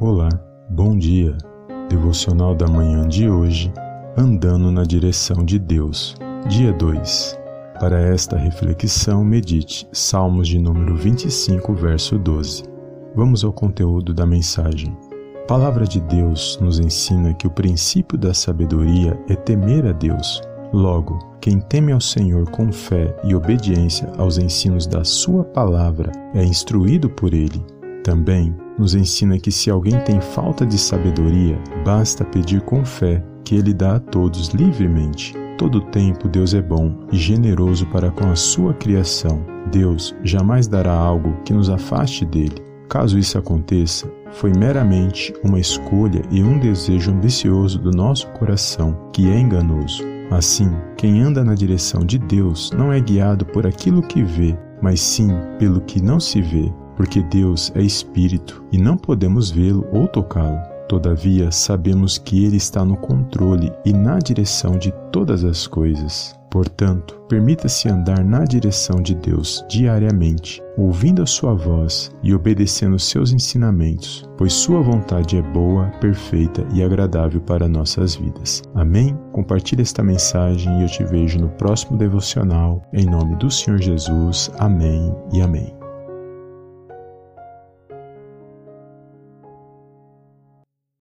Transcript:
Olá, bom dia. Devocional da manhã de hoje, andando na direção de Deus. Dia 2. Para esta reflexão, medite Salmos de número 25, verso 12. Vamos ao conteúdo da mensagem. A palavra de Deus nos ensina que o princípio da sabedoria é temer a Deus. Logo, quem teme ao Senhor com fé e obediência aos ensinos da Sua palavra é instruído por Ele. Também nos ensina que se alguém tem falta de sabedoria, basta pedir com fé, que ele dá a todos livremente. Todo tempo Deus é bom e generoso para com a sua criação. Deus jamais dará algo que nos afaste dele. Caso isso aconteça, foi meramente uma escolha e um desejo ambicioso do nosso coração, que é enganoso. Assim, quem anda na direção de Deus não é guiado por aquilo que vê, mas sim pelo que não se vê porque Deus é espírito e não podemos vê-lo ou tocá-lo. Todavia, sabemos que Ele está no controle e na direção de todas as coisas. Portanto, permita-se andar na direção de Deus diariamente, ouvindo a Sua voz e obedecendo seus ensinamentos, pois Sua vontade é boa, perfeita e agradável para nossas vidas. Amém? Compartilhe esta mensagem e eu te vejo no próximo devocional. Em nome do Senhor Jesus. Amém e amém.